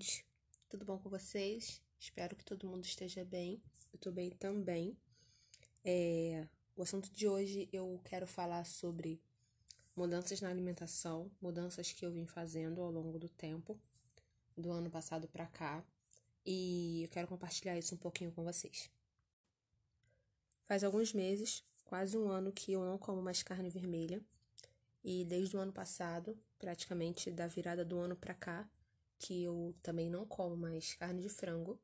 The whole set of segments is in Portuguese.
Gente, tudo bom com vocês? Espero que todo mundo esteja bem. Eu tô bem também. É, o assunto de hoje eu quero falar sobre mudanças na alimentação, mudanças que eu vim fazendo ao longo do tempo, do ano passado para cá, e eu quero compartilhar isso um pouquinho com vocês. Faz alguns meses, quase um ano, que eu não como mais carne vermelha, e desde o ano passado, praticamente da virada do ano para cá, que eu também não como mais carne de frango.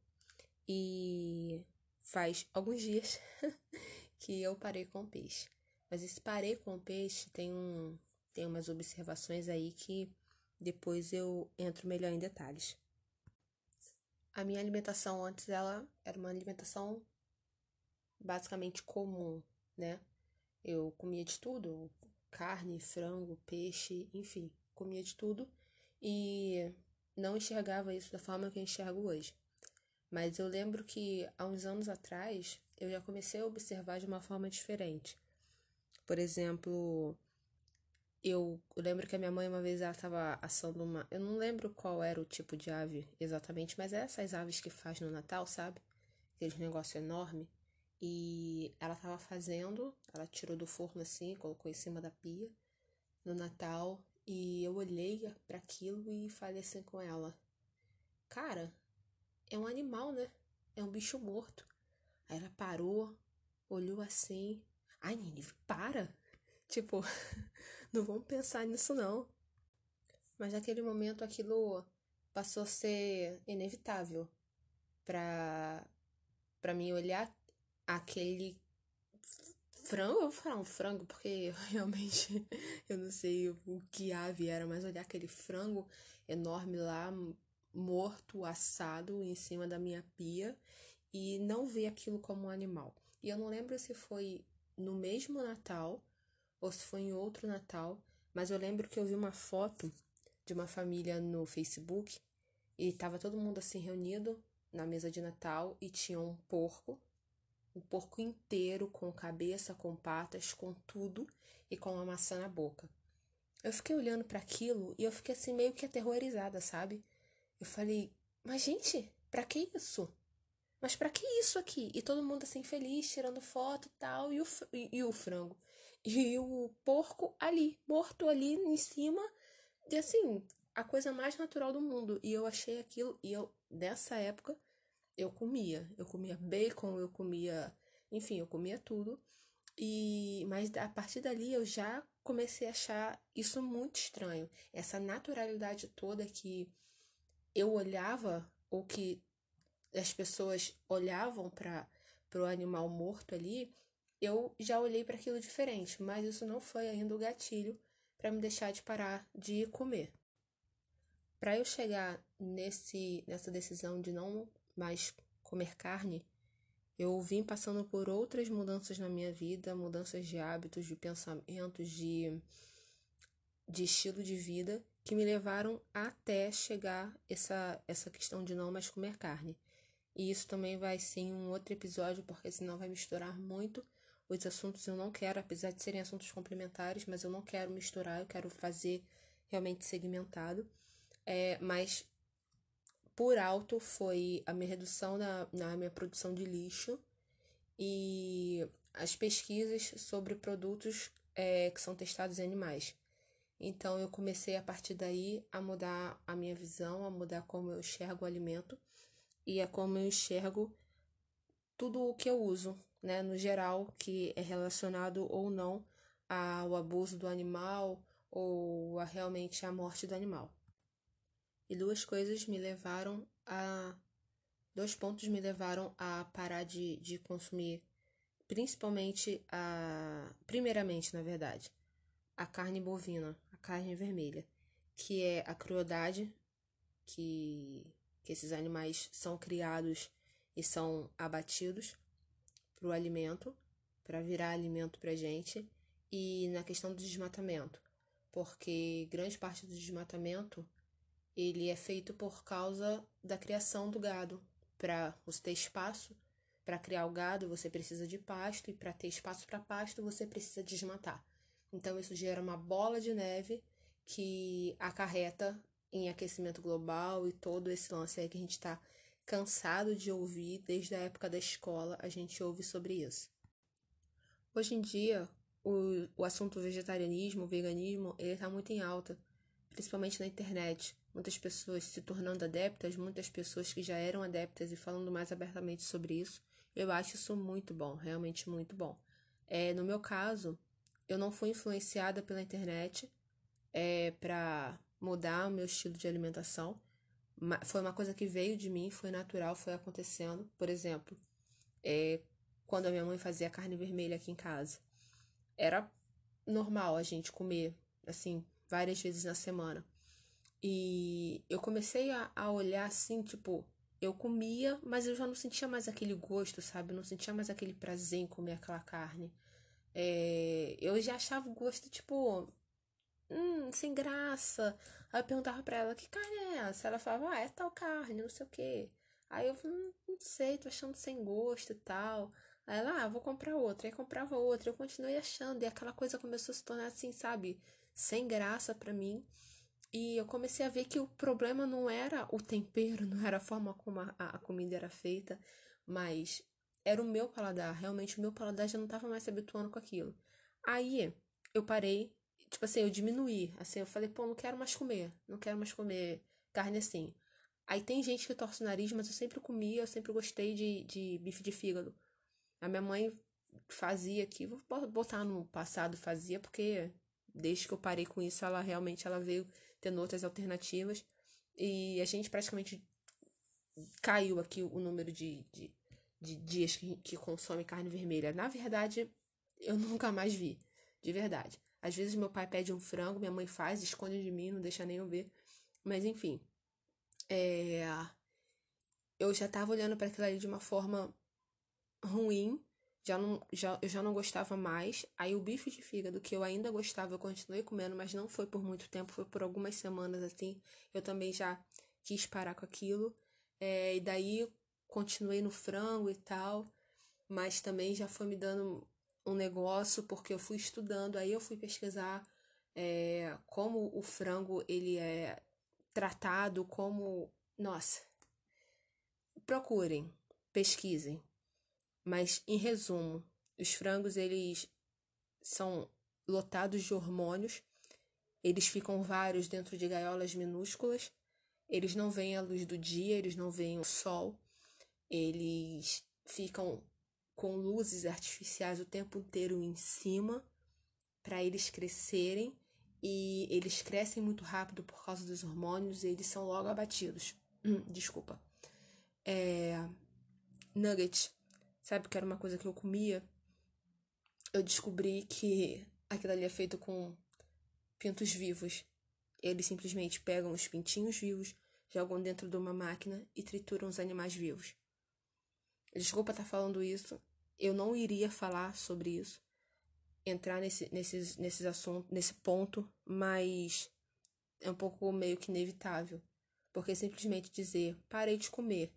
E faz alguns dias que eu parei com o peixe. Mas esse parei com peixe tem, um, tem umas observações aí que depois eu entro melhor em detalhes. A minha alimentação antes ela era uma alimentação basicamente comum, né? Eu comia de tudo, carne, frango, peixe, enfim, comia de tudo. E não enxergava isso da forma que eu enxergo hoje. Mas eu lembro que há uns anos atrás eu já comecei a observar de uma forma diferente. Por exemplo, eu lembro que a minha mãe uma vez ela estava assando uma. Eu não lembro qual era o tipo de ave exatamente, mas é essas aves que faz no Natal, sabe? Aquele negócio enorme. E ela estava fazendo, ela tirou do forno assim, colocou em cima da pia no Natal e eu olhei para aquilo e falei assim com ela: Cara, é um animal, né? É um bicho morto. Aí ela parou, olhou assim: Ai, Nini, para! Tipo, não vamos pensar nisso não. Mas naquele momento aquilo passou a ser inevitável para para mim olhar aquele frango, eu vou falar um frango porque realmente eu não sei o que ave era, mas olhar aquele frango enorme lá, morto, assado em cima da minha pia e não ver aquilo como um animal. E eu não lembro se foi no mesmo Natal ou se foi em outro Natal, mas eu lembro que eu vi uma foto de uma família no Facebook e tava todo mundo assim reunido na mesa de Natal e tinha um porco o porco inteiro, com cabeça, com patas, com tudo e com uma maçã na boca. Eu fiquei olhando para aquilo e eu fiquei assim meio que aterrorizada, sabe? Eu falei: "Mas gente, para que isso? Mas para que isso aqui?" E todo mundo assim feliz, tirando foto, tal, e o e, e o frango e o porco ali, morto ali em cima, e assim, a coisa mais natural do mundo. E eu achei aquilo e eu nessa época eu comia. Eu comia bacon, eu comia, enfim, eu comia tudo. E mas a partir dali eu já comecei a achar isso muito estranho, essa naturalidade toda que eu olhava ou que as pessoas olhavam para o animal morto ali, eu já olhei para aquilo diferente, mas isso não foi ainda o gatilho para me deixar de parar de comer. Para eu chegar nesse nessa decisão de não mas comer carne, eu vim passando por outras mudanças na minha vida, mudanças de hábitos, de pensamentos, de, de estilo de vida, que me levaram até chegar essa, essa questão de não mais comer carne. E isso também vai ser um outro episódio, porque senão vai misturar muito os assuntos. Eu não quero, apesar de serem assuntos complementares, mas eu não quero misturar, eu quero fazer realmente segmentado. É, mas por alto foi a minha redução na, na minha produção de lixo e as pesquisas sobre produtos é, que são testados em animais. Então eu comecei a partir daí a mudar a minha visão, a mudar como eu enxergo o alimento e a como eu enxergo tudo o que eu uso, né, no geral, que é relacionado ou não ao abuso do animal ou a realmente a morte do animal. E duas coisas me levaram a. Dois pontos me levaram a parar de, de consumir, principalmente a. Primeiramente, na verdade, a carne bovina, a carne vermelha, que é a crueldade que, que esses animais são criados e são abatidos para o alimento, para virar alimento para gente, e na questão do desmatamento, porque grande parte do desmatamento ele é feito por causa da criação do gado. Para você ter espaço para criar o gado, você precisa de pasto, e para ter espaço para pasto, você precisa desmatar. Então, isso gera uma bola de neve que acarreta em aquecimento global e todo esse lance aí que a gente está cansado de ouvir desde a época da escola, a gente ouve sobre isso. Hoje em dia, o, o assunto vegetarianismo, veganismo, ele está muito em alta, principalmente na internet. Muitas pessoas se tornando adeptas, muitas pessoas que já eram adeptas e falando mais abertamente sobre isso. Eu acho isso muito bom, realmente muito bom. É, no meu caso, eu não fui influenciada pela internet é, para mudar o meu estilo de alimentação. Foi uma coisa que veio de mim, foi natural, foi acontecendo. Por exemplo, é, quando a minha mãe fazia carne vermelha aqui em casa, era normal a gente comer, assim, várias vezes na semana. E eu comecei a, a olhar assim, tipo, eu comia, mas eu já não sentia mais aquele gosto, sabe? Eu não sentia mais aquele prazer em comer aquela carne. É, eu já achava o gosto, tipo, hum, sem graça. Aí eu perguntava pra ela, que carne é essa? Ela falava, ah, é tal carne, não sei o quê. Aí eu falei, hum, não sei, tô achando sem gosto e tal. Aí ela, ah, vou comprar outra. Aí comprava outra. Eu continuei achando. E aquela coisa começou a se tornar assim, sabe? Sem graça para mim. E eu comecei a ver que o problema não era o tempero, não era a forma como a, a comida era feita, mas era o meu paladar. Realmente o meu paladar já não estava mais se habituando com aquilo. Aí eu parei, tipo assim, eu diminuí. Assim, eu falei, pô, não quero mais comer. Não quero mais comer carne assim. Aí tem gente que torce o nariz, mas eu sempre comia, eu sempre gostei de, de bife de fígado. A minha mãe fazia aqui, vou botar no passado fazia, porque desde que eu parei com isso, ela realmente ela veio tendo outras alternativas. E a gente praticamente caiu aqui o número de, de de dias que, que consome carne vermelha. Na verdade, eu nunca mais vi. De verdade. Às vezes meu pai pede um frango, minha mãe faz, esconde de mim, não deixa nem eu ver. Mas enfim. É... Eu já tava olhando para aquilo ali de uma forma ruim. Já não, já, eu já não gostava mais. Aí o bife de fígado, que eu ainda gostava, eu continuei comendo, mas não foi por muito tempo, foi por algumas semanas assim. Eu também já quis parar com aquilo. É, e daí continuei no frango e tal, mas também já foi me dando um negócio porque eu fui estudando, aí eu fui pesquisar é, como o frango ele é tratado, como nossa, procurem, pesquisem, mas em resumo, os frangos eles são lotados de hormônios, eles ficam vários dentro de gaiolas minúsculas, eles não veem a luz do dia, eles não veem o sol, eles ficam com luzes artificiais o tempo inteiro em cima para eles crescerem e eles crescem muito rápido por causa dos hormônios e eles são logo abatidos. Desculpa. É... Nugget. Sabe que era uma coisa que eu comia? Eu descobri que aquilo ali é feito com pintos vivos. Eles simplesmente pegam os pintinhos vivos, jogam dentro de uma máquina e trituram os animais vivos. Desculpa estar tá falando isso. Eu não iria falar sobre isso, entrar nesse, nesses, nesses assuntos, nesse ponto, mas é um pouco meio que inevitável. Porque simplesmente dizer parei de comer,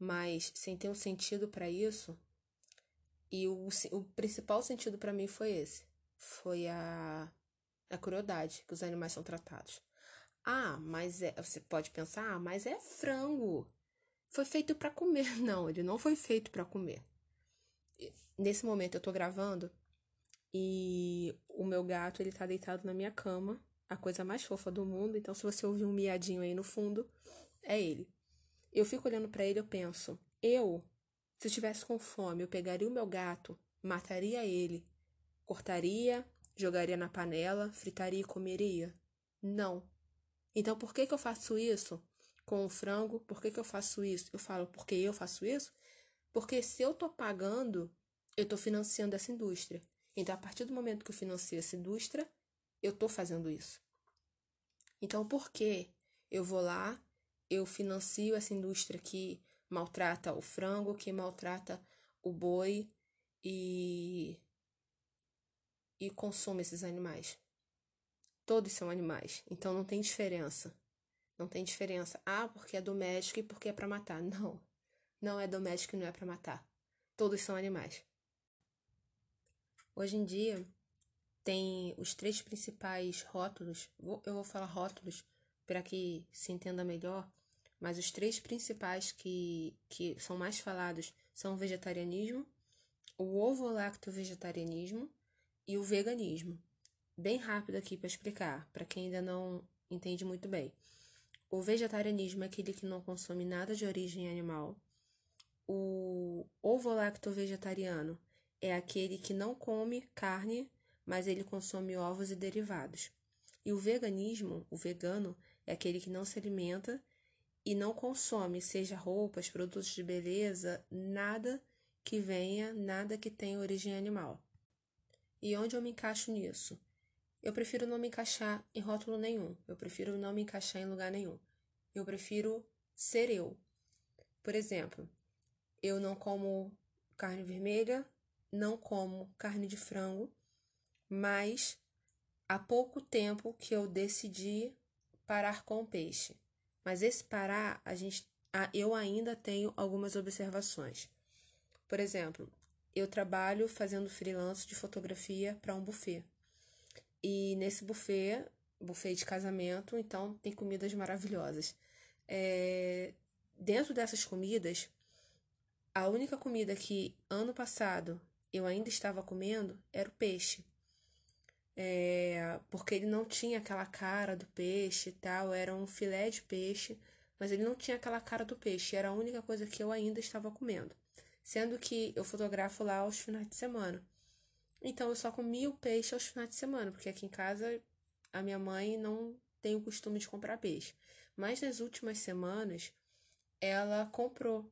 mas sem ter um sentido para isso, e o, o principal sentido para mim foi esse: foi a, a crueldade que os animais são tratados. Ah, mas é, você pode pensar, ah, mas é frango foi feito para comer. Não, ele não foi feito para comer. Nesse momento eu tô gravando e o meu gato, ele tá deitado na minha cama, a coisa mais fofa do mundo, então se você ouvir um miadinho aí no fundo, é ele. Eu fico olhando para ele, eu penso, eu, se eu tivesse com fome, eu pegaria o meu gato, mataria ele, cortaria, jogaria na panela, fritaria e comeria? Não. Então por que que eu faço isso? com o frango. Por que, que eu faço isso? Eu falo, porque eu faço isso? Porque se eu tô pagando, eu tô financiando essa indústria. Então, a partir do momento que eu financio essa indústria, eu tô fazendo isso. Então, por que eu vou lá, eu financio essa indústria que maltrata o frango, que maltrata o boi e e consome esses animais? Todos são animais, então não tem diferença. Não tem diferença. Ah, porque é doméstico e porque é para matar. Não. Não é doméstico e não é para matar. Todos são animais. Hoje em dia, tem os três principais rótulos. Eu vou falar rótulos para que se entenda melhor, mas os três principais que, que são mais falados são o vegetarianismo, o ovo-lacto-vegetarianismo e o veganismo. Bem rápido aqui para explicar, para quem ainda não entende muito bem. O vegetarianismo é aquele que não consome nada de origem animal. O ovo-lacto-vegetariano é aquele que não come carne, mas ele consome ovos e derivados. E o veganismo, o vegano, é aquele que não se alimenta e não consome, seja roupas, produtos de beleza, nada que venha, nada que tenha origem animal. E onde eu me encaixo nisso? Eu prefiro não me encaixar em rótulo nenhum. Eu prefiro não me encaixar em lugar nenhum. Eu prefiro ser eu. Por exemplo, eu não como carne vermelha, não como carne de frango, mas há pouco tempo que eu decidi parar com o peixe. Mas esse parar, a gente, eu ainda tenho algumas observações. Por exemplo, eu trabalho fazendo freelance de fotografia para um buffet. E nesse buffet, buffet de casamento, então tem comidas maravilhosas. É, dentro dessas comidas, a única comida que ano passado eu ainda estava comendo era o peixe. É, porque ele não tinha aquela cara do peixe e tal, era um filé de peixe, mas ele não tinha aquela cara do peixe, era a única coisa que eu ainda estava comendo. Sendo que eu fotografo lá aos finais de semana. Então eu só comia o peixe aos finais de semana, porque aqui em casa a minha mãe não tem o costume de comprar peixe. Mas nas últimas semanas ela comprou.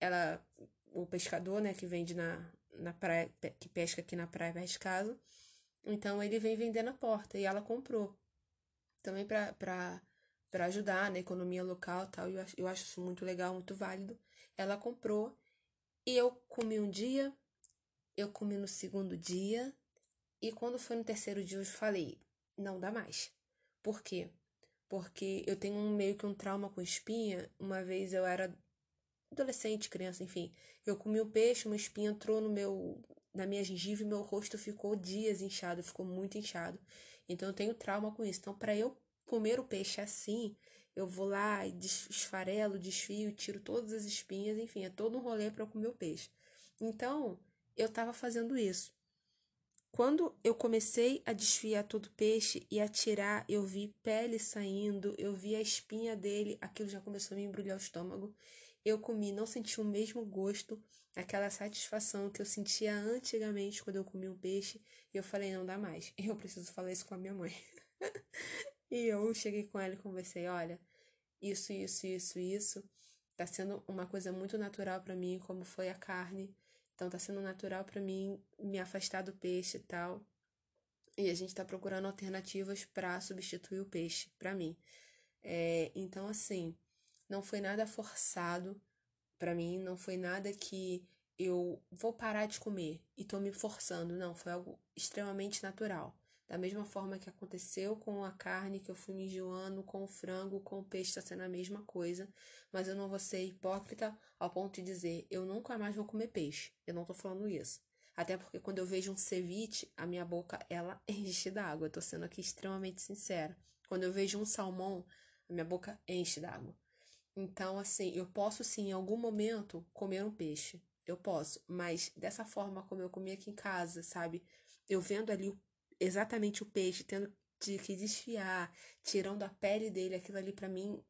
Ela, o pescador, né, que vende na, na praia, que pesca aqui na praia perto de casa, então ele vem vender na porta e ela comprou. Também para ajudar na economia local tal. Eu acho, eu acho isso muito legal, muito válido. Ela comprou e eu comi um dia, eu comi no segundo dia, e quando foi no terceiro dia eu falei, não dá mais. Por quê? Porque eu tenho um, meio que um trauma com espinha. Uma vez eu era adolescente, criança, enfim. Eu comi o peixe, uma espinha entrou no meu, na minha gengiva e meu rosto ficou dias inchado, ficou muito inchado. Então eu tenho trauma com isso. Então, para eu comer o peixe assim, eu vou lá e esfarelo, desfio, tiro todas as espinhas, enfim, é todo um rolê para eu comer o peixe. Então, eu estava fazendo isso. Quando eu comecei a desfiar todo o peixe e a tirar, eu vi pele saindo, eu vi a espinha dele, aquilo já começou a me embrulhar o estômago. Eu comi, não senti o mesmo gosto, aquela satisfação que eu sentia antigamente quando eu comia um peixe. E eu falei, não dá mais. Eu preciso falar isso com a minha mãe. e eu cheguei com ela e conversei, olha, isso, isso, isso, isso. Tá sendo uma coisa muito natural para mim, como foi a carne. Então tá sendo natural para mim me afastar do peixe e tal. E a gente tá procurando alternativas para substituir o peixe para mim. É, então assim, não foi nada forçado para mim, não foi nada que eu vou parar de comer e tô me forçando, não, foi algo extremamente natural. Da mesma forma que aconteceu com a carne que eu fui me enjoando, com o frango, com o peixe está sendo a mesma coisa. Mas eu não vou ser hipócrita ao ponto de dizer eu nunca mais vou comer peixe. Eu não tô falando isso. Até porque quando eu vejo um ceviche, a minha boca ela enche d'água. Eu tô sendo aqui extremamente sincera. Quando eu vejo um salmão, a minha boca enche d'água. Então, assim, eu posso sim, em algum momento, comer um peixe. Eu posso, mas dessa forma como eu comi aqui em casa, sabe? Eu vendo ali exatamente o peixe, tendo de que desfiar, tirando a pele dele, aquilo ali para mim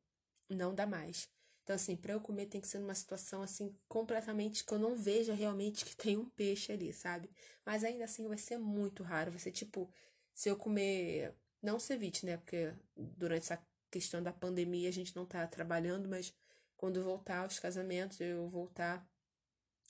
não dá mais. Então, assim, para eu comer tem que ser numa situação assim completamente que eu não veja realmente que tem um peixe ali, sabe? Mas ainda assim vai ser muito raro. Vai ser tipo, se eu comer. Não ceviche, né? Porque durante essa questão da pandemia a gente não tá trabalhando, mas quando voltar aos casamentos, eu voltar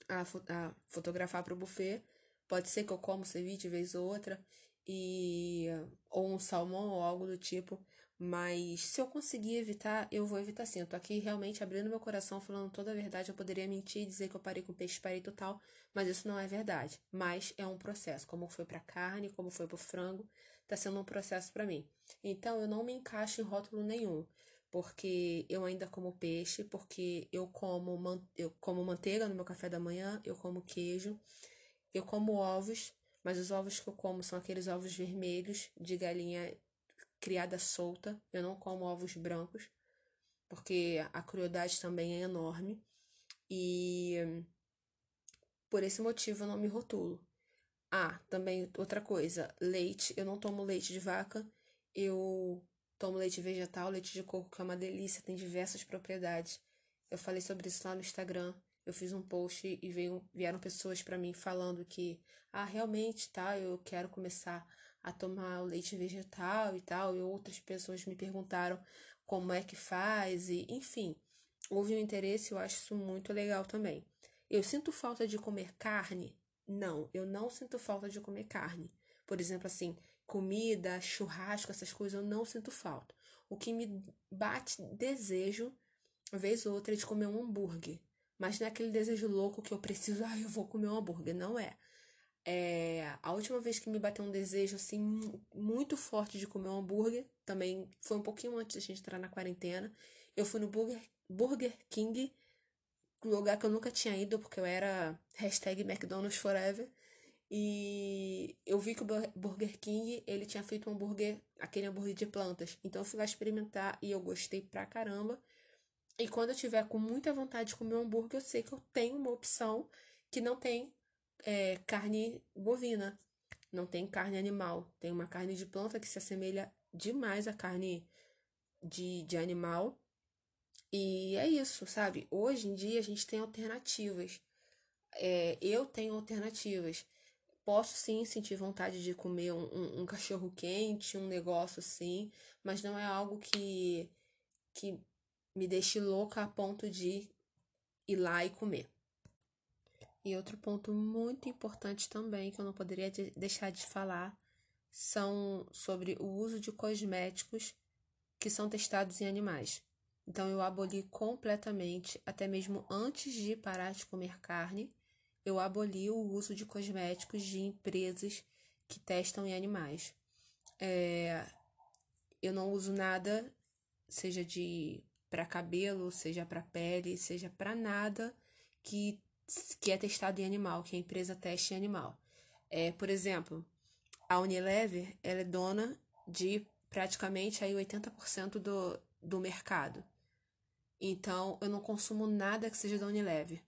a, fo a fotografar para o buffet, pode ser que eu como ceviche vez ou outra e ou um salmão ou algo do tipo. Mas se eu conseguir evitar, eu vou evitar sim. Eu tô aqui realmente abrindo meu coração, falando toda a verdade. Eu poderia mentir e dizer que eu parei com peixe, parei total, mas isso não é verdade. Mas é um processo, como foi para carne, como foi para frango, tá sendo um processo para mim. Então eu não me encaixo em rótulo nenhum, porque eu ainda como peixe, porque eu como eu como manteiga no meu café da manhã, eu como queijo, eu como ovos mas os ovos que eu como são aqueles ovos vermelhos de galinha criada solta. Eu não como ovos brancos, porque a crueldade também é enorme. E por esse motivo eu não me rotulo. Ah, também outra coisa, leite. Eu não tomo leite de vaca, eu tomo leite vegetal, leite de coco, que é uma delícia, tem diversas propriedades. Eu falei sobre isso lá no Instagram. Eu fiz um post e veio, vieram pessoas para mim falando que, ah, realmente, tá, eu quero começar a tomar o leite vegetal e tal. E outras pessoas me perguntaram como é que faz, e enfim, houve um interesse, eu acho isso muito legal também. Eu sinto falta de comer carne? Não, eu não sinto falta de comer carne. Por exemplo, assim, comida, churrasco, essas coisas, eu não sinto falta. O que me bate desejo, uma vez ou outra, é de comer um hambúrguer. Mas não é aquele desejo louco que eu preciso, ah, eu vou comer um hambúrguer. Não é. É, a última vez que me bateu um desejo assim muito forte de comer um hambúrguer, também foi um pouquinho antes de a gente entrar na quarentena. Eu fui no Burger, Burger King, lugar que eu nunca tinha ido, porque eu era hashtag McDonald's Forever. E eu vi que o Burger King, ele tinha feito um hambúrguer, aquele hambúrguer de plantas. Então eu fui lá experimentar e eu gostei pra caramba. E quando eu tiver com muita vontade de comer um hambúrguer, eu sei que eu tenho uma opção que não tem é, carne bovina, não tem carne animal. Tem uma carne de planta que se assemelha demais à carne de, de animal. E é isso, sabe? Hoje em dia a gente tem alternativas. É, eu tenho alternativas. Posso sim sentir vontade de comer um, um, um cachorro quente, um negócio assim, mas não é algo que, que me deixe louca a ponto de ir lá e comer. E outro ponto muito importante também que eu não poderia de deixar de falar são sobre o uso de cosméticos que são testados em animais. Então eu aboli completamente, até mesmo antes de parar de comer carne, eu aboli o uso de cosméticos de empresas que testam em animais. É, eu não uso nada, seja de para cabelo, seja para pele, seja para nada que que é testado em animal, que a empresa teste em animal. É, por exemplo, a Unilever ela é dona de praticamente aí 80% do, do mercado. Então, eu não consumo nada que seja da Unilever.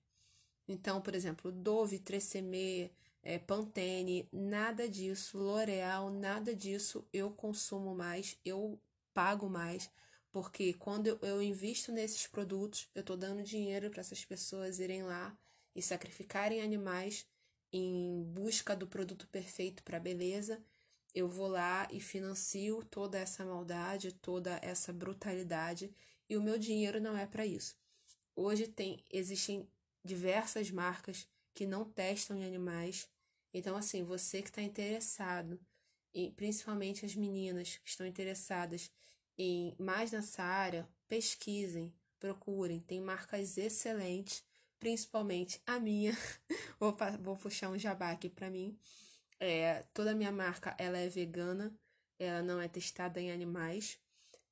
Então, por exemplo, Dove, 3CM, é, Pantene, nada disso, L'Oreal, nada disso eu consumo mais, eu pago mais, porque quando eu, invisto nesses produtos, eu estou dando dinheiro para essas pessoas irem lá e sacrificarem animais em busca do produto perfeito para beleza, eu vou lá e financio toda essa maldade, toda essa brutalidade, e o meu dinheiro não é para isso. Hoje tem existem diversas marcas que não testam em animais. Então, assim, você que está interessado, e principalmente as meninas que estão interessadas em mais nessa área, pesquisem, procurem. Tem marcas excelentes principalmente a minha. vou, vou puxar um jabá aqui para mim. É, toda a minha marca ela é vegana, ela não é testada em animais.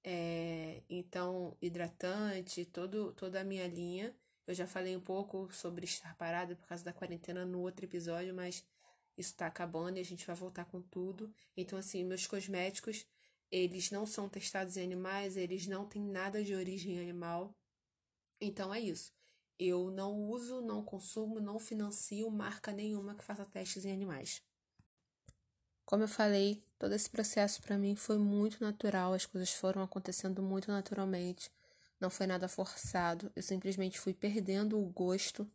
É, então, hidratante, todo, toda a minha linha. Eu já falei um pouco sobre estar parada por causa da quarentena no outro episódio, mas isso tá acabando e a gente vai voltar com tudo. Então, assim, meus cosméticos, eles não são testados em animais, eles não têm nada de origem animal. Então é isso. Eu não uso, não consumo, não financio marca nenhuma que faça testes em animais. Como eu falei, todo esse processo para mim foi muito natural, as coisas foram acontecendo muito naturalmente, não foi nada forçado. Eu simplesmente fui perdendo o gosto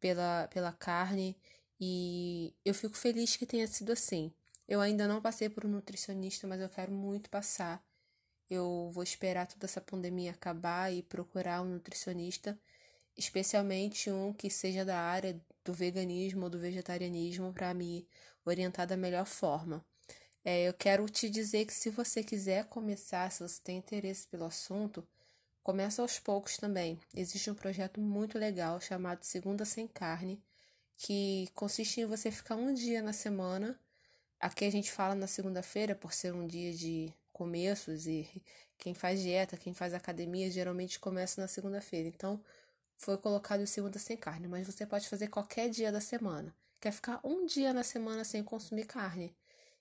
pela, pela carne e eu fico feliz que tenha sido assim. Eu ainda não passei por um nutricionista, mas eu quero muito passar. Eu vou esperar toda essa pandemia acabar e procurar um nutricionista especialmente um que seja da área do veganismo ou do vegetarianismo para me orientar da melhor forma. É, eu quero te dizer que se você quiser começar, se você tem interesse pelo assunto, começa aos poucos também. Existe um projeto muito legal chamado Segunda Sem Carne, que consiste em você ficar um dia na semana. Aqui a gente fala na segunda-feira, por ser um dia de começos, e quem faz dieta, quem faz academia, geralmente começa na segunda-feira. Então, foi colocado segunda sem carne, mas você pode fazer qualquer dia da semana. Quer ficar um dia na semana sem consumir carne?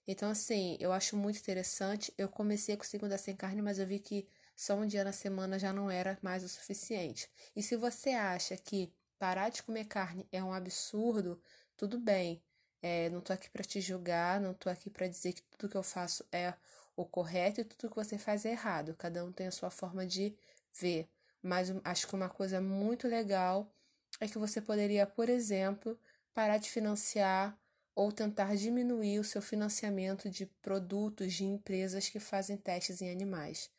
Então, assim, eu acho muito interessante. Eu comecei com segunda sem carne, mas eu vi que só um dia na semana já não era mais o suficiente. E se você acha que parar de comer carne é um absurdo, tudo bem. É, não tô aqui para te julgar, não tô aqui para dizer que tudo que eu faço é o correto e tudo que você faz é errado. Cada um tem a sua forma de ver. Mas acho que uma coisa muito legal é que você poderia, por exemplo, parar de financiar ou tentar diminuir o seu financiamento de produtos de empresas que fazem testes em animais.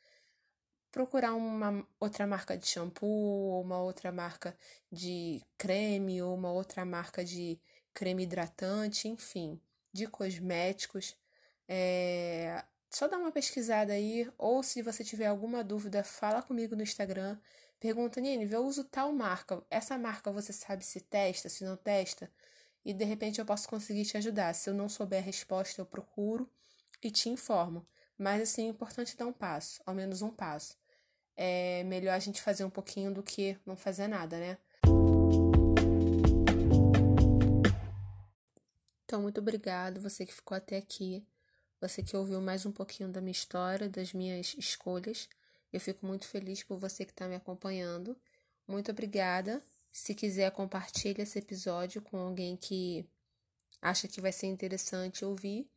Procurar uma outra marca de shampoo, ou uma outra marca de creme, ou uma outra marca de creme hidratante, enfim, de cosméticos. É... Só dá uma pesquisada aí, ou se você tiver alguma dúvida, fala comigo no Instagram. Pergunta, Nini, eu uso tal marca. Essa marca você sabe se testa, se não testa? e de repente eu posso conseguir te ajudar. Se eu não souber a resposta, eu procuro e te informo. Mas assim, é importante dar um passo, ao menos um passo. É melhor a gente fazer um pouquinho do que não fazer nada, né? Então, muito obrigado você que ficou até aqui, você que ouviu mais um pouquinho da minha história, das minhas escolhas. Eu fico muito feliz por você que está me acompanhando. Muito obrigada. Se quiser, compartilhe esse episódio com alguém que acha que vai ser interessante ouvir.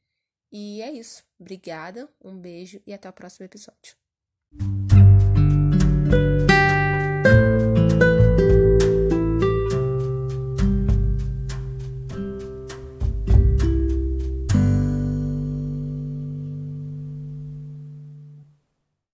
E é isso. Obrigada, um beijo e até o próximo episódio.